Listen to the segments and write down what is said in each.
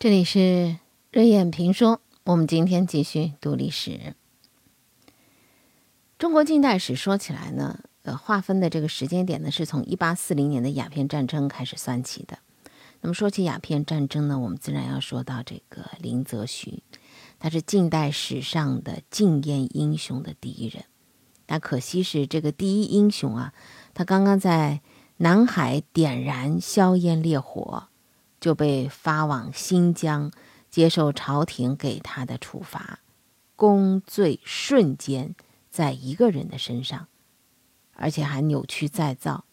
这里是热眼评说，我们今天继续读历史。中国近代史说起来呢，呃，划分的这个时间点呢，是从一八四零年的鸦片战争开始算起的。那么说起鸦片战争呢，我们自然要说到这个林则徐，他是近代史上的禁烟英雄的第一人。但可惜是这个第一英雄啊，他刚刚在南海点燃硝烟烈火。就被发往新疆接受朝廷给他的处罚，功罪瞬间在一个人的身上，而且还扭曲再造，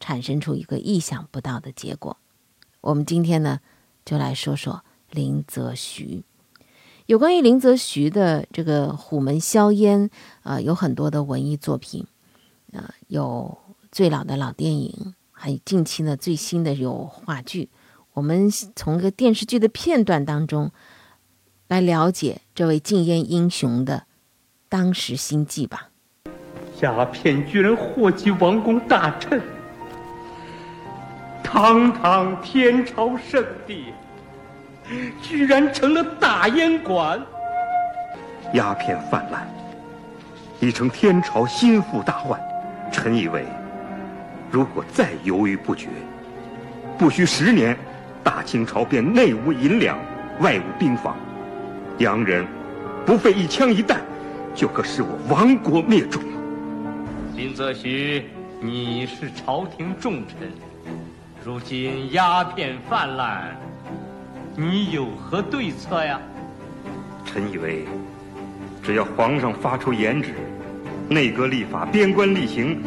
产生出一个意想不到的结果。我们今天呢，就来说说林则徐。有关于林则徐的这个虎门销烟，呃，有很多的文艺作品，呃，有最老的老电影，还有近期呢最新的有话剧。我们从一个电视剧的片段当中来了解这位禁烟英雄的当时心迹吧。鸦片居然祸及王公大臣，堂堂天朝圣地，居然成了大烟馆。鸦片泛滥，已成天朝心腹大患。臣以为，如果再犹豫不决，不需十年。大清朝便内无银两，外无兵法，洋人不费一枪一弹，就可使我亡国灭种。林则徐，你是朝廷重臣，如今鸦片泛滥，你有何对策呀？臣以为，只要皇上发出严旨，内阁立法，边关厉行，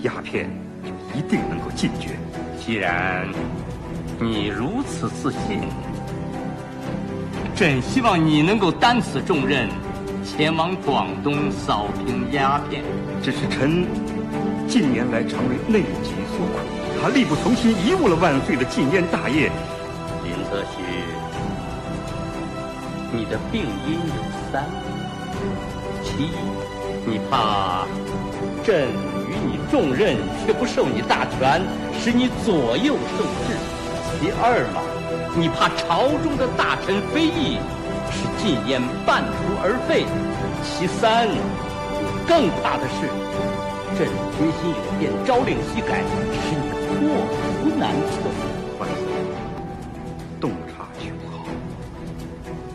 鸦片就一定能够禁绝。既然。你如此自信，朕希望你能够担此重任，前往广东扫平鸦片。只是臣近年来常为内急所苦，他力不从心，贻误了万岁的禁烟大业。林则徐，你的病因有三：其一，你怕朕与你重任，却不授你大权，使你左右受制。其二嘛，你怕朝中的大臣非议，使禁烟半途而废；其三，更怕的是，朕决心有变，朝令夕改，使你祸福难测。洞察秋毫，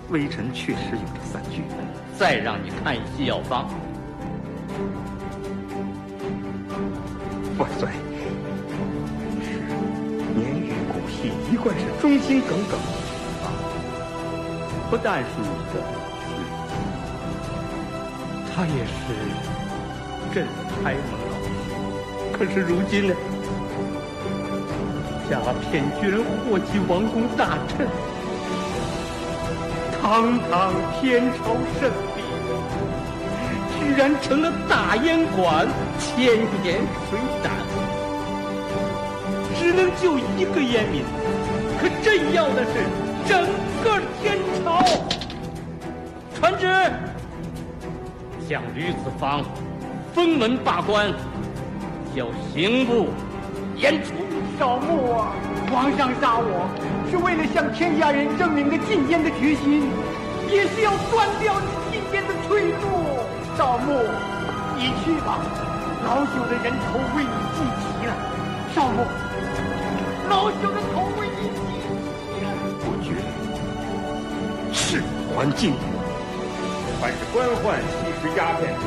微臣确实有这三句。再让你看一些药方。万岁。贯是忠心耿耿，啊，不但是你的，他也是朕的开蒙老师。可是如今呢，鸦片居然祸及王公大臣，堂堂天朝圣地，居然成了大烟馆，千年水胆，只能救一个烟民。可朕要的是整个天朝。传旨，将吕子方封门罢官，叫刑部严处。少穆啊，皇上杀我是为了向天下人证明个禁烟的决心，也是要断掉你禁烟的退路。少穆，你去吧，老朽的人头为你祭齐了。还敬凡是官宦吸食鸦片者，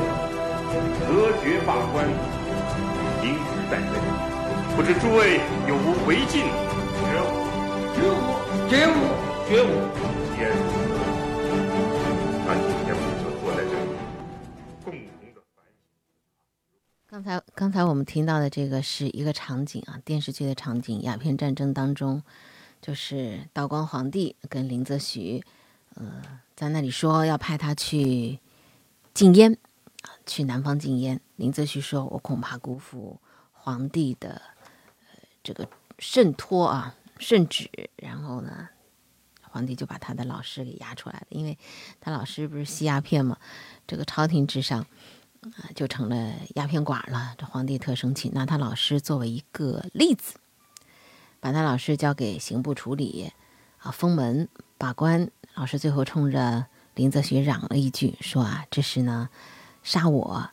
隔绝罢官，刑事在身。不知诸位有无违禁？绝无，绝无，绝无，绝无。既然如此，那今天我们就坐在这里，共同的反省。刚才，刚才我们听到的这个是一个场景啊，电视剧的场景，鸦片战争当中，就是道光皇帝跟林则徐。呃，在那里说要派他去禁烟啊，去南方禁烟。林则徐说：“我恐怕辜负皇帝的呃这个圣托啊圣旨。”然后呢，皇帝就把他的老师给押出来了，因为他老师不是吸鸦片嘛，这个朝廷之上啊就成了鸦片馆了。这皇帝特生气，拿他老师作为一个例子，把他老师交给刑部处理。啊封门把关。老师最后冲着林则徐嚷了一句，说啊，这是呢杀我，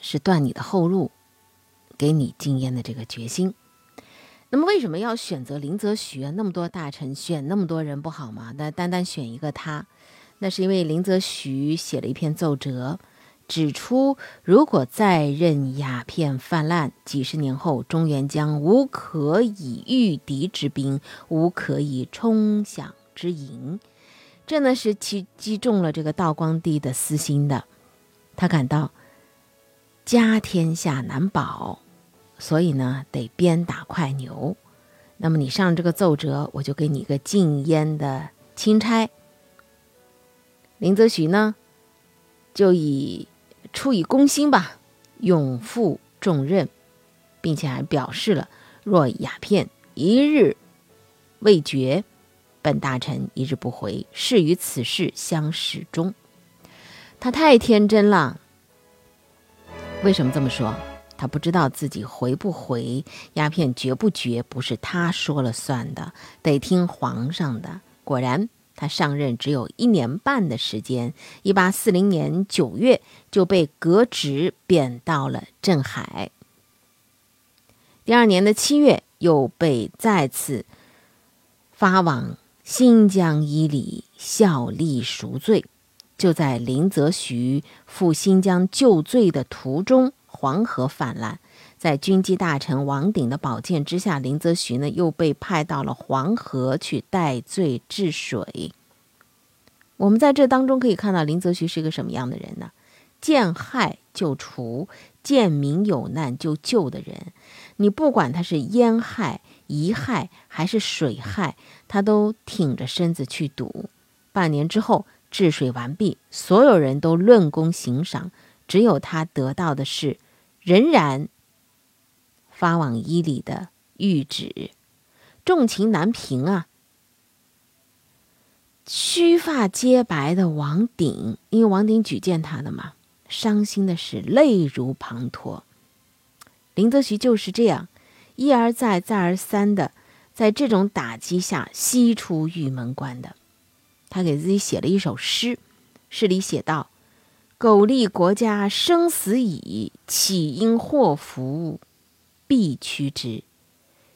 是断你的后路，给你禁烟的这个决心。那么为什么要选择林则徐？那么多大臣选那么多人不好吗？那单单选一个他，那是因为林则徐写了一篇奏折。指出，如果再任鸦片泛滥，几十年后，中原将无可以御敌之兵，无可以冲饷之营。这呢是击击中了这个道光帝的私心的。他感到家天下难保，所以呢得鞭打快牛。那么你上这个奏折，我就给你一个禁烟的钦差。林则徐呢，就以。出于公心吧，永负重任，并且还表示了：若鸦片一日未绝，本大臣一日不回，誓与此事相始终。他太天真了。为什么这么说？他不知道自己回不回，鸦片绝不绝，不是他说了算的，得听皇上的。果然。他上任只有一年半的时间，一八四零年九月就被革职贬到了镇海。第二年的七月，又被再次发往新疆伊犁效力赎罪。就在林则徐赴新疆救罪的途中，黄河泛滥。在军机大臣王鼎的保荐之下，林则徐呢又被派到了黄河去代罪治水。我们在这当中可以看到林则徐是一个什么样的人呢？见害就除，见民有难就救的人。你不管他是烟害、遗害还是水害，他都挺着身子去堵。半年之后治水完毕，所有人都论功行赏，只有他得到的是仍然。发往伊犁的谕旨，重情难平啊！须发皆白的王鼎，因为王鼎举荐他的嘛，伤心的是泪如滂沱。林则徐就是这样，一而再，再而三的在这种打击下西出玉门关的。他给自己写了一首诗，诗里写道：“苟利国家生死以，岂因祸福？”必趋之，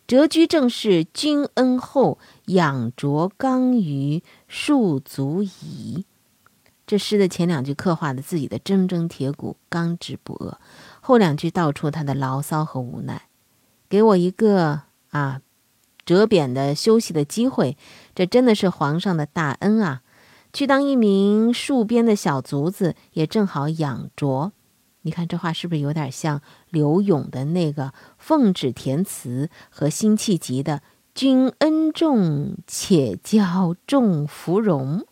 谪居正是君恩厚，养拙刚于庶足矣。这诗的前两句刻画的自己的铮铮铁骨、刚直不阿，后两句道出他的牢骚和无奈。给我一个啊，折贬的休息的机会，这真的是皇上的大恩啊！去当一名戍边的小卒子，也正好养拙。你看这话是不是有点像刘永的那个奉旨填词和辛弃疾的“君恩重，且教重芙蓉”？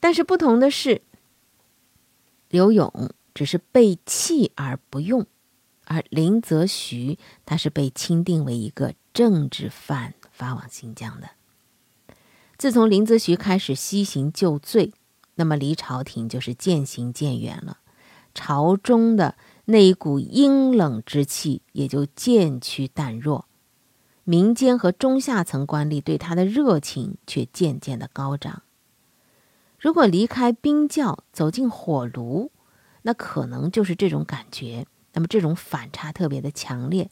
但是不同的是，刘永只是被弃而不用，而林则徐他是被钦定为一个政治犯发往新疆的。自从林则徐开始西行救罪，那么离朝廷就是渐行渐远了。朝中的那一股阴冷之气也就渐趋淡弱，民间和中下层官吏对他的热情却渐渐的高涨。如果离开冰窖走进火炉，那可能就是这种感觉。那么这种反差特别的强烈，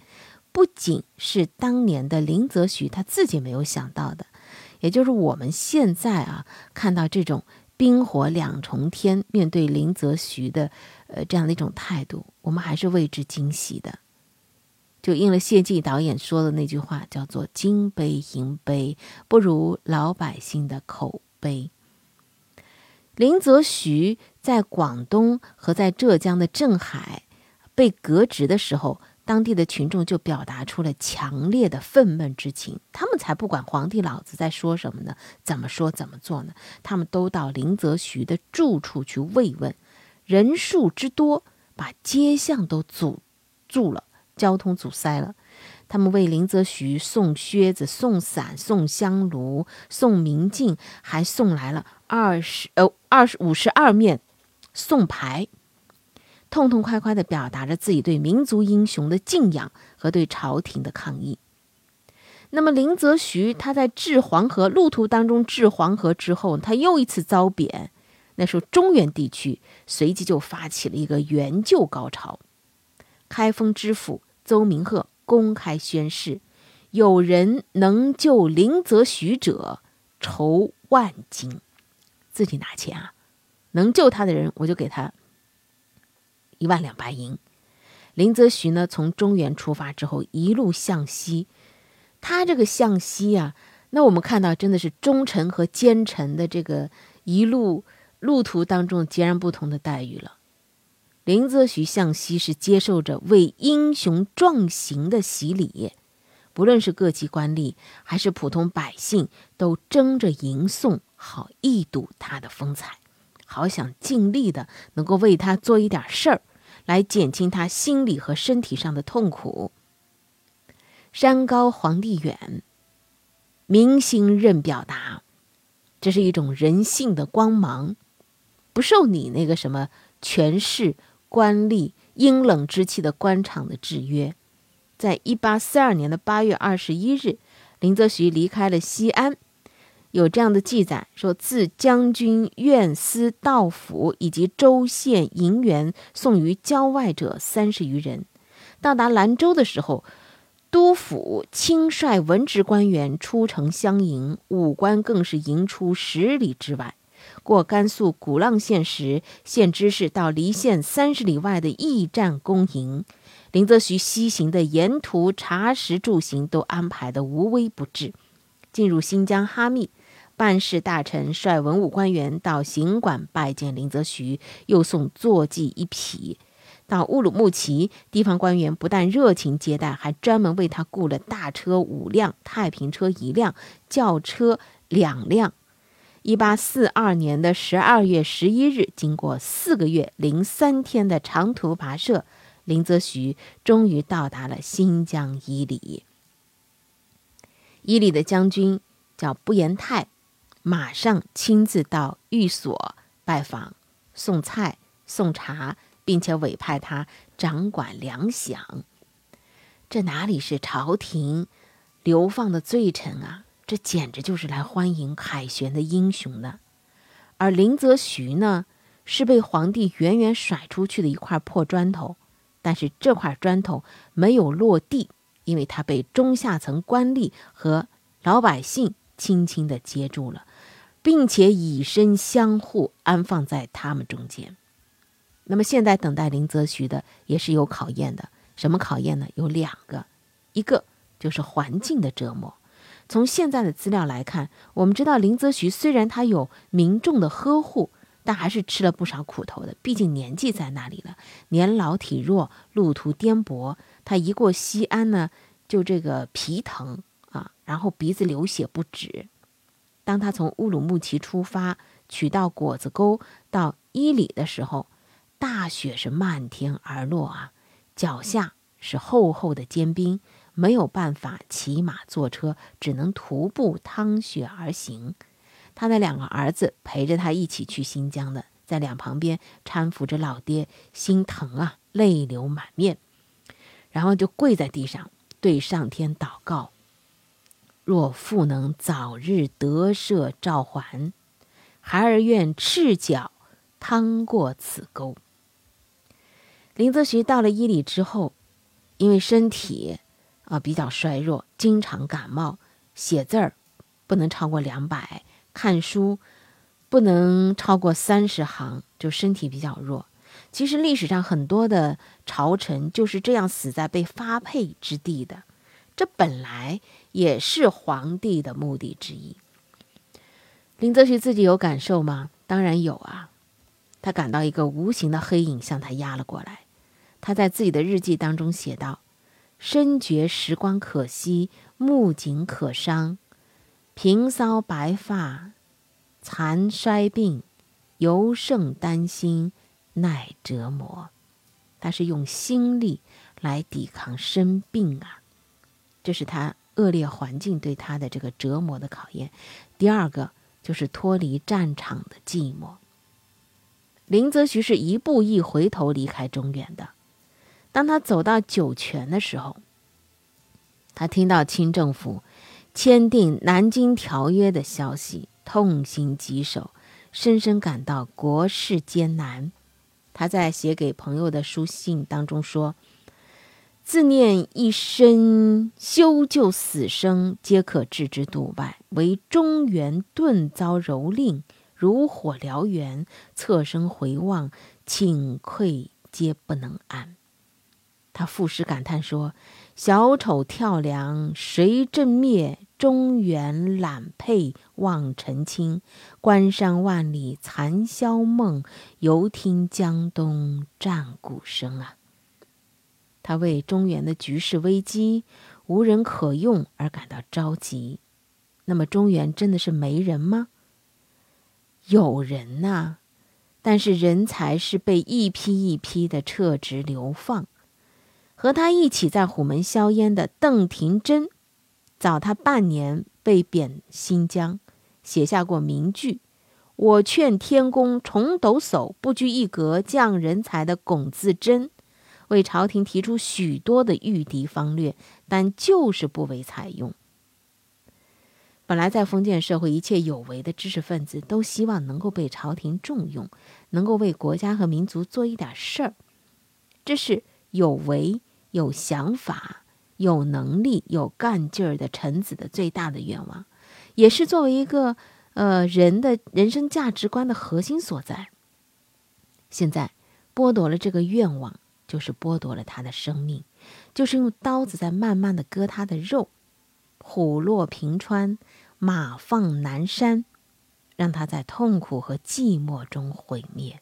不仅是当年的林则徐他自己没有想到的，也就是我们现在啊看到这种。冰火两重天，面对林则徐的，呃，这样的一种态度，我们还是为之惊喜的。就应了谢晋导演说的那句话，叫做“金杯银杯不如老百姓的口碑”。林则徐在广东和在浙江的镇海被革职的时候。当地的群众就表达出了强烈的愤懑之情，他们才不管皇帝老子在说什么呢？怎么说怎么做呢？他们都到林则徐的住处去慰问，人数之多把街巷都阻住了，交通阻塞了。他们为林则徐送靴子、送伞、送香炉、送明镜，还送来了二十呃二十五十二面送牌。痛痛快快地表达着自己对民族英雄的敬仰和对朝廷的抗议。那么林则徐他在治黄河路途当中治黄河之后，他又一次遭贬。那时候中原地区随即就发起了一个援救高潮。开封知府邹明鹤公开宣誓：有人能救林则徐者，筹万金。自己拿钱啊，能救他的人，我就给他一万两白银。林则徐呢，从中原出发之后，一路向西。他这个向西啊，那我们看到真的是忠臣和奸臣的这个一路路途当中截然不同的待遇了。林则徐向西是接受着为英雄壮行的洗礼，不论是各级官吏还是普通百姓，都争着迎送，好一睹他的风采，好想尽力的能够为他做一点事儿，来减轻他心理和身体上的痛苦。山高皇帝远，民心任表达，这是一种人性的光芒，不受你那个什么权势、官吏、阴冷之气的官场的制约。在一八四二年的八月二十一日，林则徐离开了西安，有这样的记载说：自将军院司道府以及州县营员送于郊外者三十余人，到达兰州的时候。督府亲率文职官员出城相迎，武官更是迎出十里之外。过甘肃古浪县时，县知事到离县三十里外的驿站恭迎。林则徐西行的沿途茶食住行都安排得无微不至。进入新疆哈密，办事大臣率文武官员到行馆拜见林则徐，又送坐骑一匹。到乌鲁木齐，地方官员不但热情接待，还专门为他雇了大车五辆、太平车一辆、轿车两辆。一八四二年的十二月十一日，经过四个月零三天的长途跋涉，林则徐终于到达了新疆伊犁。伊犁的将军叫不言泰，马上亲自到寓所拜访，送菜送茶。并且委派他掌管粮饷，这哪里是朝廷流放的罪臣啊？这简直就是来欢迎凯旋的英雄呢。而林则徐呢，是被皇帝远远甩出去的一块破砖头，但是这块砖头没有落地，因为他被中下层官吏和老百姓轻轻地接住了，并且以身相护，安放在他们中间。那么现在等待林则徐的也是有考验的，什么考验呢？有两个，一个就是环境的折磨。从现在的资料来看，我们知道林则徐虽然他有民众的呵护，但还是吃了不少苦头的。毕竟年纪在那里了，年老体弱，路途颠簸，他一过西安呢，就这个皮疼啊，然后鼻子流血不止。当他从乌鲁木齐出发，取到果子沟到伊犁的时候。大雪是漫天而落啊，脚下是厚厚的坚冰，没有办法骑马坐车，只能徒步趟雪而行。他的两个儿子陪着他一起去新疆的，在两旁边搀扶着老爹，心疼啊，泪流满面，然后就跪在地上对上天祷告：若父能早日得赦召还，孩儿愿赤脚趟过此沟。林则徐到了伊犁之后，因为身体啊比较衰弱，经常感冒，写字儿不能超过两百，看书不能超过三十行，就身体比较弱。其实历史上很多的朝臣就是这样死在被发配之地的，这本来也是皇帝的目的之一。林则徐自己有感受吗？当然有啊，他感到一个无形的黑影向他压了过来。他在自己的日记当中写道：“深觉时光可惜，目景可伤。平骚白发，残衰病，尤胜担心，耐折磨。”他是用心力来抵抗生病啊，这是他恶劣环境对他的这个折磨的考验。第二个就是脱离战场的寂寞。林则徐是一步一回头离开中原的。当他走到酒泉的时候，他听到清政府签订南京条约的消息，痛心疾首，深深感到国事艰难。他在写给朋友的书信当中说：“自念一生修旧死生，皆可置之度外，唯中原顿遭蹂躏，如火燎原。侧身回望，顷愧皆不能安。”他赋诗感叹说：“小丑跳梁谁正灭？中原揽佩望尘清。关山万里残宵梦，犹听江东战鼓声。”啊！他为中原的局势危机、无人可用而感到着急。那么，中原真的是没人吗？有人呐，但是人才是被一批一批的撤职流放。和他一起在虎门销烟的邓廷珍，早他半年被贬新疆，写下过名句：“我劝天公重抖擞，不拘一格降人才的龚自珍，为朝廷提出许多的御敌方略，但就是不为采用。本来在封建社会，一切有为的知识分子都希望能够被朝廷重用，能够为国家和民族做一点事儿，这是有为。有想法、有能力、有干劲儿的臣子的最大的愿望，也是作为一个呃人的人生价值观的核心所在。现在剥夺了这个愿望，就是剥夺了他的生命，就是用刀子在慢慢的割他的肉。虎落平川，马放南山，让他在痛苦和寂寞中毁灭。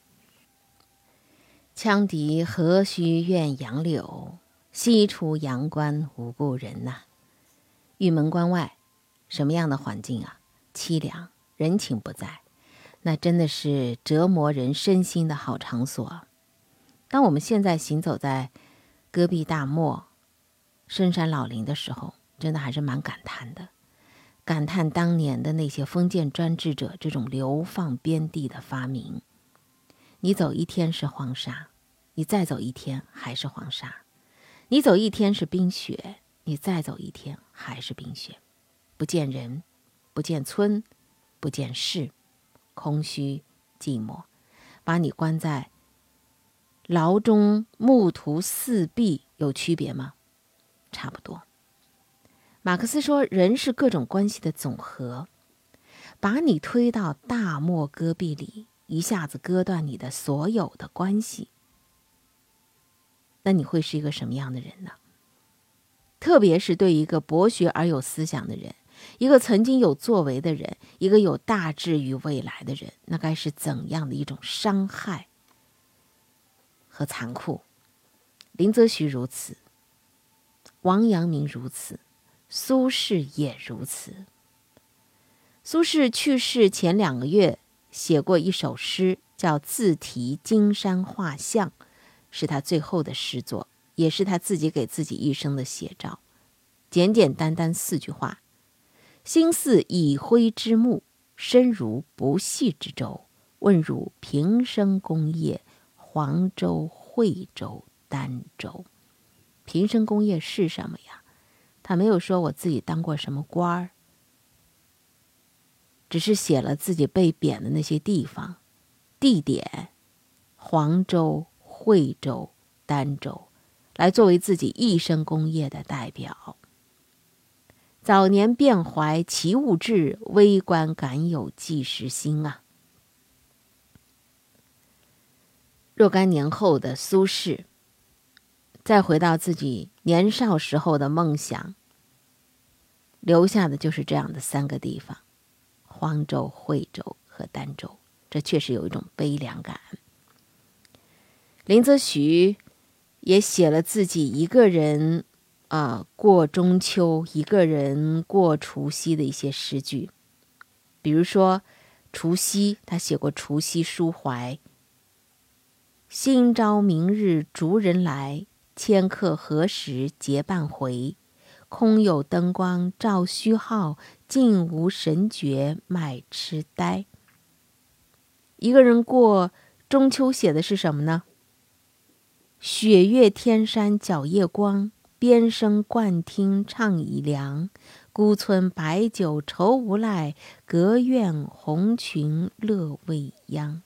羌笛何须怨杨柳？西出阳关无故人呐，玉门关外，什么样的环境啊？凄凉，人情不在，那真的是折磨人身心的好场所。当我们现在行走在戈壁大漠、深山老林的时候，真的还是蛮感叹的，感叹当年的那些封建专制者这种流放边地的发明。你走一天是黄沙，你再走一天还是黄沙。你走一天是冰雪，你再走一天还是冰雪，不见人，不见村，不见事，空虚寂寞，把你关在牢中，目途四壁，有区别吗？差不多。马克思说，人是各种关系的总和，把你推到大漠戈壁里，一下子割断你的所有的关系。那你会是一个什么样的人呢？特别是对一个博学而有思想的人，一个曾经有作为的人，一个有大志于未来的人，那该是怎样的一种伤害和残酷？林则徐如此，王阳明如此，苏轼也如此。苏轼去世前两个月写过一首诗，叫《自题金山画像》。是他最后的诗作，也是他自己给自己一生的写照。简简单单四句话：心似已灰之木，身如不系之舟。问汝平生功业，黄州、惠州、儋州。平生功业是什么呀？他没有说我自己当过什么官儿，只是写了自己被贬的那些地方、地点，黄州。惠州、儋州，来作为自己一生功业的代表。早年便怀奇物志，微观敢有计时心啊！若干年后的苏轼，再回到自己年少时候的梦想，留下的就是这样的三个地方：黄州、惠州和儋州。这确实有一种悲凉感。林则徐也写了自己一个人啊过中秋、一个人过除夕的一些诗句，比如说除夕，他写过《除夕抒怀》：“今朝明日逐人来，迁客何时结伴回？空有灯光照虚号，尽无神觉卖痴呆。”一个人过中秋写的是什么呢？雪月天山皎夜光，边声惯听唱已凉。孤村白酒愁无赖，隔院红裙乐未央。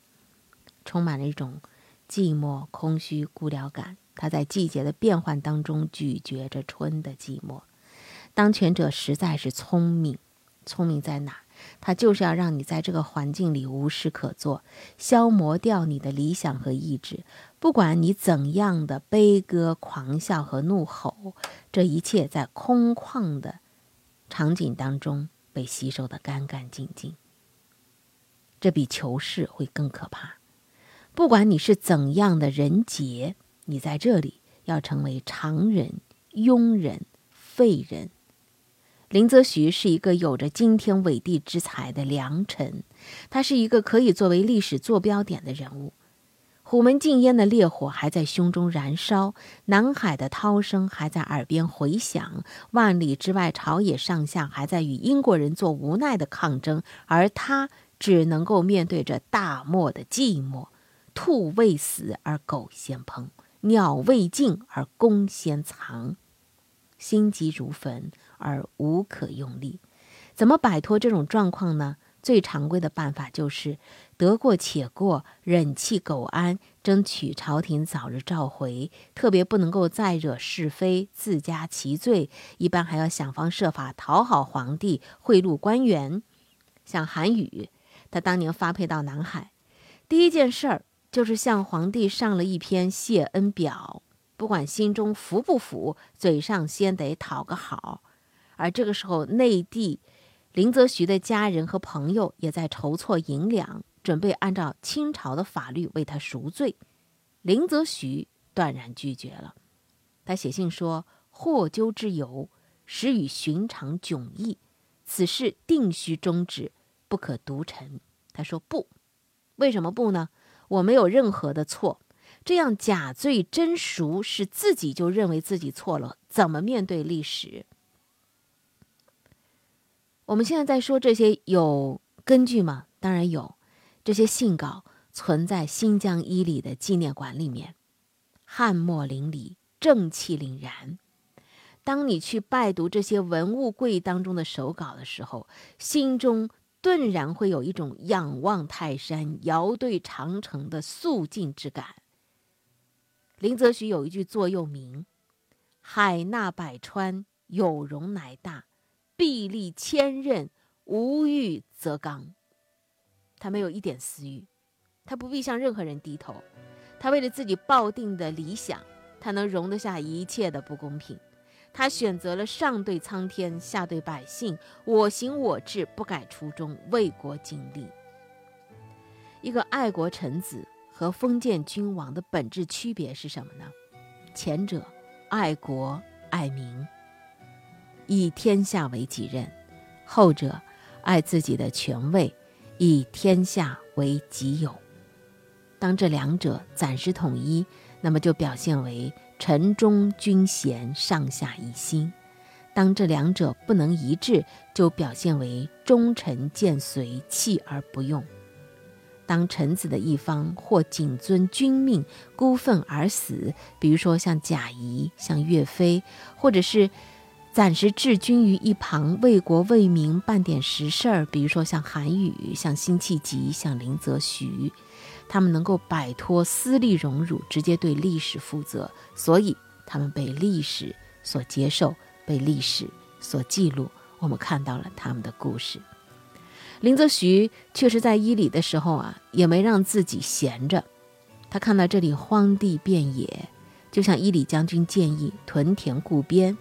充满了一种寂寞、空虚、孤寥感。他在季节的变换当中咀嚼着春的寂寞。当权者实在是聪明，聪明在哪？他就是要让你在这个环境里无事可做，消磨掉你的理想和意志。不管你怎样的悲歌、狂笑和怒吼，这一切在空旷的。场景当中被吸收的干干净净，这比囚室会更可怕。不管你是怎样的人杰，你在这里要成为常人、庸人、废人。林则徐是一个有着惊天伟地之才的良臣，他是一个可以作为历史坐标点的人物。虎门禁烟的烈火还在胸中燃烧，南海的涛声还在耳边回响，万里之外，朝野上下还在与英国人做无奈的抗争，而他只能够面对着大漠的寂寞。兔未死而狗先烹，鸟未尽而弓先藏，心急如焚而无可用力。怎么摆脱这种状况呢？最常规的办法就是得过且过，忍气苟安，争取朝廷早日召回。特别不能够再惹是非，自加其罪。一般还要想方设法讨好皇帝，贿赂官员。像韩愈，他当年发配到南海，第一件事儿就是向皇帝上了一篇谢恩表。不管心中服不服，嘴上先得讨个好。而这个时候，内地。林则徐的家人和朋友也在筹措银两，准备按照清朝的法律为他赎罪。林则徐断然拒绝了。他写信说：“获咎之由，实与寻常迥异，此事定须终止，不可独陈。”他说：“不，为什么不呢？我没有任何的错。这样假罪真赎，是自己就认为自己错了，怎么面对历史？”我们现在在说这些有根据吗？当然有，这些信稿存在新疆伊犁的纪念馆里面，汉墨淋漓，正气凛然。当你去拜读这些文物柜当中的手稿的时候，心中顿然会有一种仰望泰山、遥对长城的肃静之感。林则徐有一句座右铭：“海纳百川，有容乃大。”臂力千仞，无欲则刚。他没有一点私欲，他不必向任何人低头。他为了自己抱定的理想，他能容得下一切的不公平。他选择了上对苍天，下对百姓，我行我志，不改初衷，为国尽力。一个爱国臣子和封建君王的本质区别是什么呢？前者爱国爱民。以天下为己任，后者爱自己的权位，以天下为己有。当这两者暂时统一，那么就表现为臣忠君贤，上下一心；当这两者不能一致，就表现为忠臣见随，弃而不用。当臣子的一方或谨遵君命，孤愤而死，比如说像贾谊、像岳飞，或者是。暂时置君于一旁，为国为民办点实事儿，比如说像韩愈、像辛弃疾、像林则徐，他们能够摆脱私利荣辱，直接对历史负责，所以他们被历史所接受，被历史所记录。我们看到了他们的故事。林则徐确实在伊犁的时候啊，也没让自己闲着，他看到这里荒地遍野，就像伊犁将军建议屯田固边。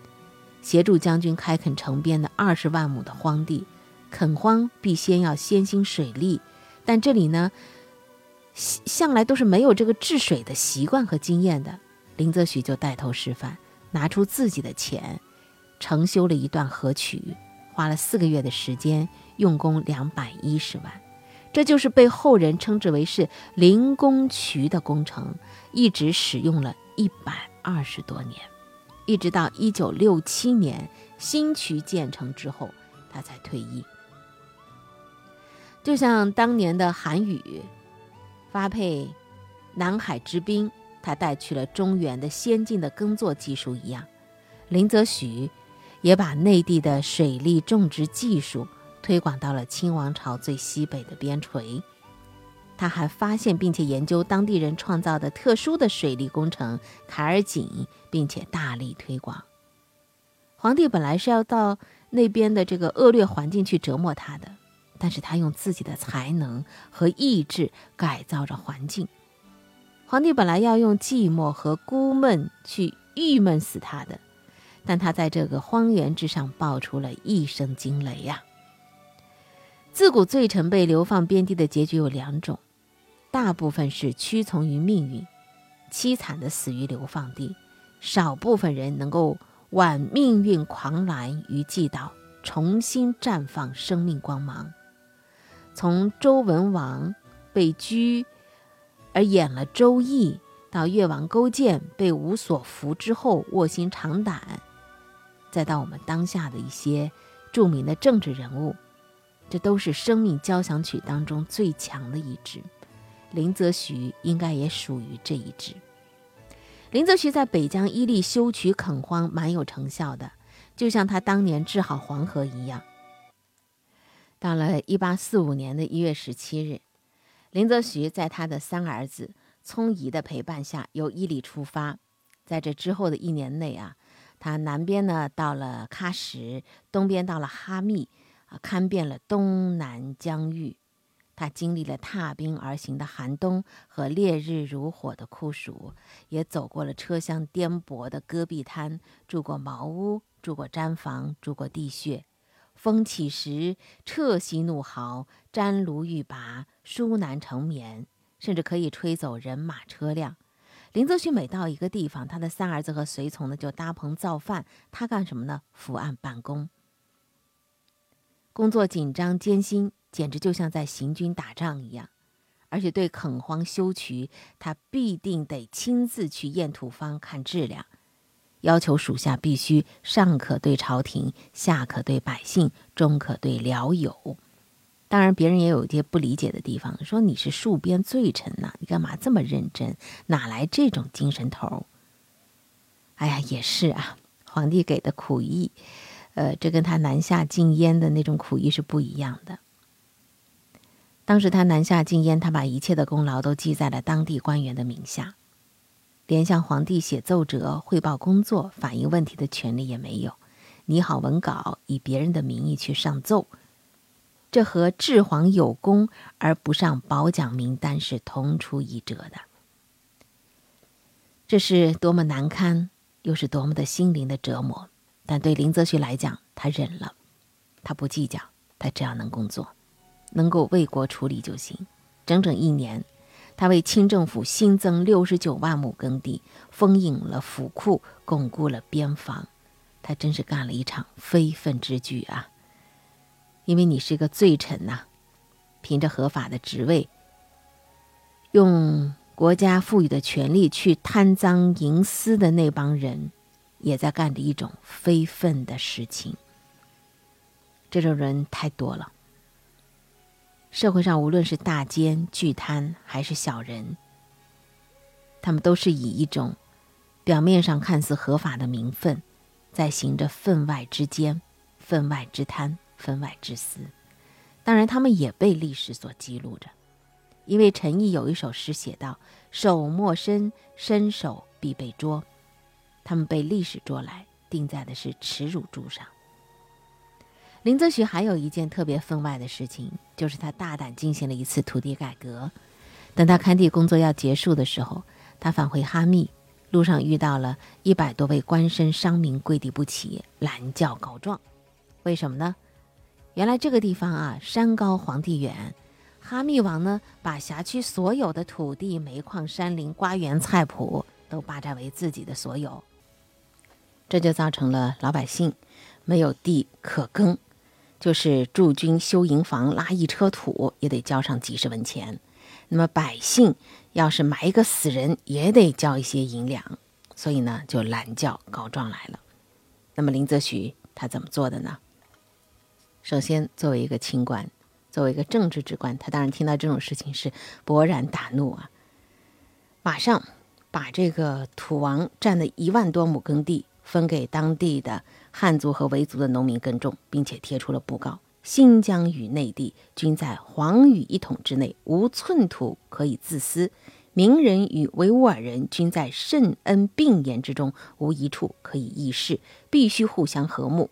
协助将军开垦城边的二十万亩的荒地，垦荒必先要先兴水利，但这里呢，向来都是没有这个治水的习惯和经验的。林则徐就带头示范，拿出自己的钱，重修了一段河渠，花了四个月的时间，用工两百一十万，这就是被后人称之为是灵工渠的工程，一直使用了一百二十多年。一直到一九六七年新渠建成之后，他才退役。就像当年的韩愈发配南海之滨，他带去了中原的先进的耕作技术一样，林则徐也把内地的水利种植技术推广到了清王朝最西北的边陲。他还发现并且研究当地人创造的特殊的水利工程坎儿井，并且大力推广。皇帝本来是要到那边的这个恶劣环境去折磨他的，但是他用自己的才能和意志改造着环境。皇帝本来要用寂寞和孤闷去郁闷死他的，但他在这个荒原之上爆出了一声惊雷呀！自古罪臣被流放边地的结局有两种。大部分是屈从于命运，凄惨的死于流放地；少部分人能够挽命运狂澜于既倒，重新绽放生命光芒。从周文王被拘而演了《周易》，到越王勾践被吴所俘之后卧薪尝胆，再到我们当下的一些著名的政治人物，这都是生命交响曲当中最强的一支。林则徐应该也属于这一支。林则徐在北疆伊犁修渠垦荒，蛮有成效的，就像他当年治好黄河一样。到了一八四五年的一月十七日，林则徐在他的三儿子聪仪的陪伴下，由伊犁出发。在这之后的一年内啊，他南边呢到了喀什，东边到了哈密，啊，看遍了东南疆域。他经历了踏冰而行的寒冬和烈日如火的酷暑，也走过了车厢颠簸的戈壁滩，住过茅屋，住过毡房，住过地穴。风起时彻息怒号，毡炉欲拔，舒难成眠，甚至可以吹走人马车辆。林则徐每到一个地方，他的三儿子和随从呢就搭棚造饭，他干什么呢？伏案办公，工作紧张艰辛。简直就像在行军打仗一样，而且对垦荒修渠，他必定得亲自去验土方看质量，要求属下必须上可对朝廷，下可对百姓，中可对僚友。当然，别人也有一些不理解的地方，说你是戍边罪臣呐，你干嘛这么认真？哪来这种精神头？哎呀，也是啊，皇帝给的苦役，呃，这跟他南下禁烟的那种苦役是不一样的。当时他南下禁烟，他把一切的功劳都记在了当地官员的名下，连向皇帝写奏折、汇报工作、反映问题的权利也没有。拟好文稿，以别人的名义去上奏，这和治皇有功而不上褒奖名单是同出一辙的。这是多么难堪，又是多么的心灵的折磨。但对林则徐来讲，他忍了，他不计较，他只要能工作。能够为国处理就行。整整一年，他为清政府新增六十九万亩耕地，丰盈了府库，巩固了边防。他真是干了一场非分之举啊！因为你是个罪臣呐，凭着合法的职位，用国家赋予的权力去贪赃淫私的那帮人，也在干着一种非分的事情。这种人太多了。社会上无论是大奸巨贪还是小人，他们都是以一种表面上看似合法的名分，在行着分外之奸、分外之贪、分外之私。当然，他们也被历史所记录着，因为陈毅有一首诗写道：“手莫伸，伸手必被捉。”他们被历史捉来，钉在的是耻辱柱上。林则徐还有一件特别分外的事情，就是他大胆进行了一次土地改革。等他勘地工作要结束的时候，他返回哈密，路上遇到了一百多位官绅商民跪地不起，拦轿告状。为什么呢？原来这个地方啊，山高皇帝远，哈密王呢把辖区所有的土地、煤矿、山林、瓜园、菜圃都霸占为自己的所有，这就造成了老百姓没有地可耕。就是驻军修营房拉一车土也得交上几十文钱，那么百姓要是埋一个死人也得交一些银两，所以呢就拦轿告状来了。那么林则徐他怎么做的呢？首先作为一个清官，作为一个政治之官，他当然听到这种事情是勃然大怒啊，马上把这个土王占的一万多亩耕地分给当地的汉族和维族的农民耕种，并且贴出了布告：新疆与内地均在黄羽一统之内，无寸土可以自私；明人与维吾尔人均在圣恩并严之中，无一处可以议事，必须互相和睦，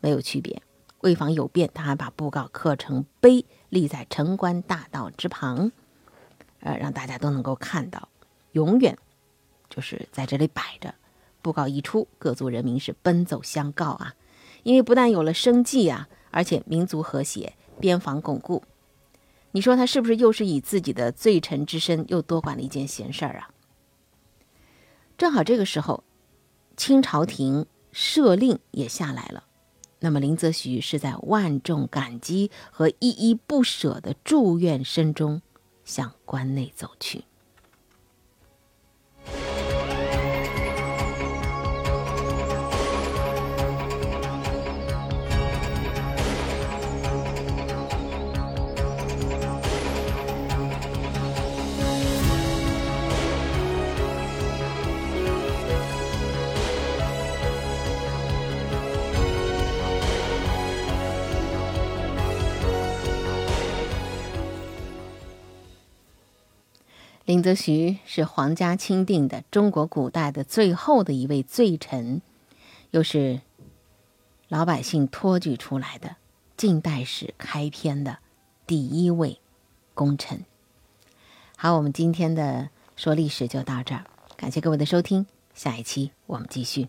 没有区别。为防有变，他还把布告刻成碑，立在城关大道之旁，呃，让大家都能够看到，永远就是在这里摆着。布告一出，各族人民是奔走相告啊，因为不但有了生计啊，而且民族和谐，边防巩固。你说他是不是又是以自己的罪臣之身，又多管了一件闲事儿啊？正好这个时候，清朝廷赦令也下来了。那么林则徐是在万众感激和依依不舍的祝愿声中，向关内走去。林则徐是皇家钦定的中国古代的最后的一位罪臣，又是老百姓托举出来的近代史开篇的第一位功臣。好，我们今天的说历史就到这儿，感谢各位的收听，下一期我们继续。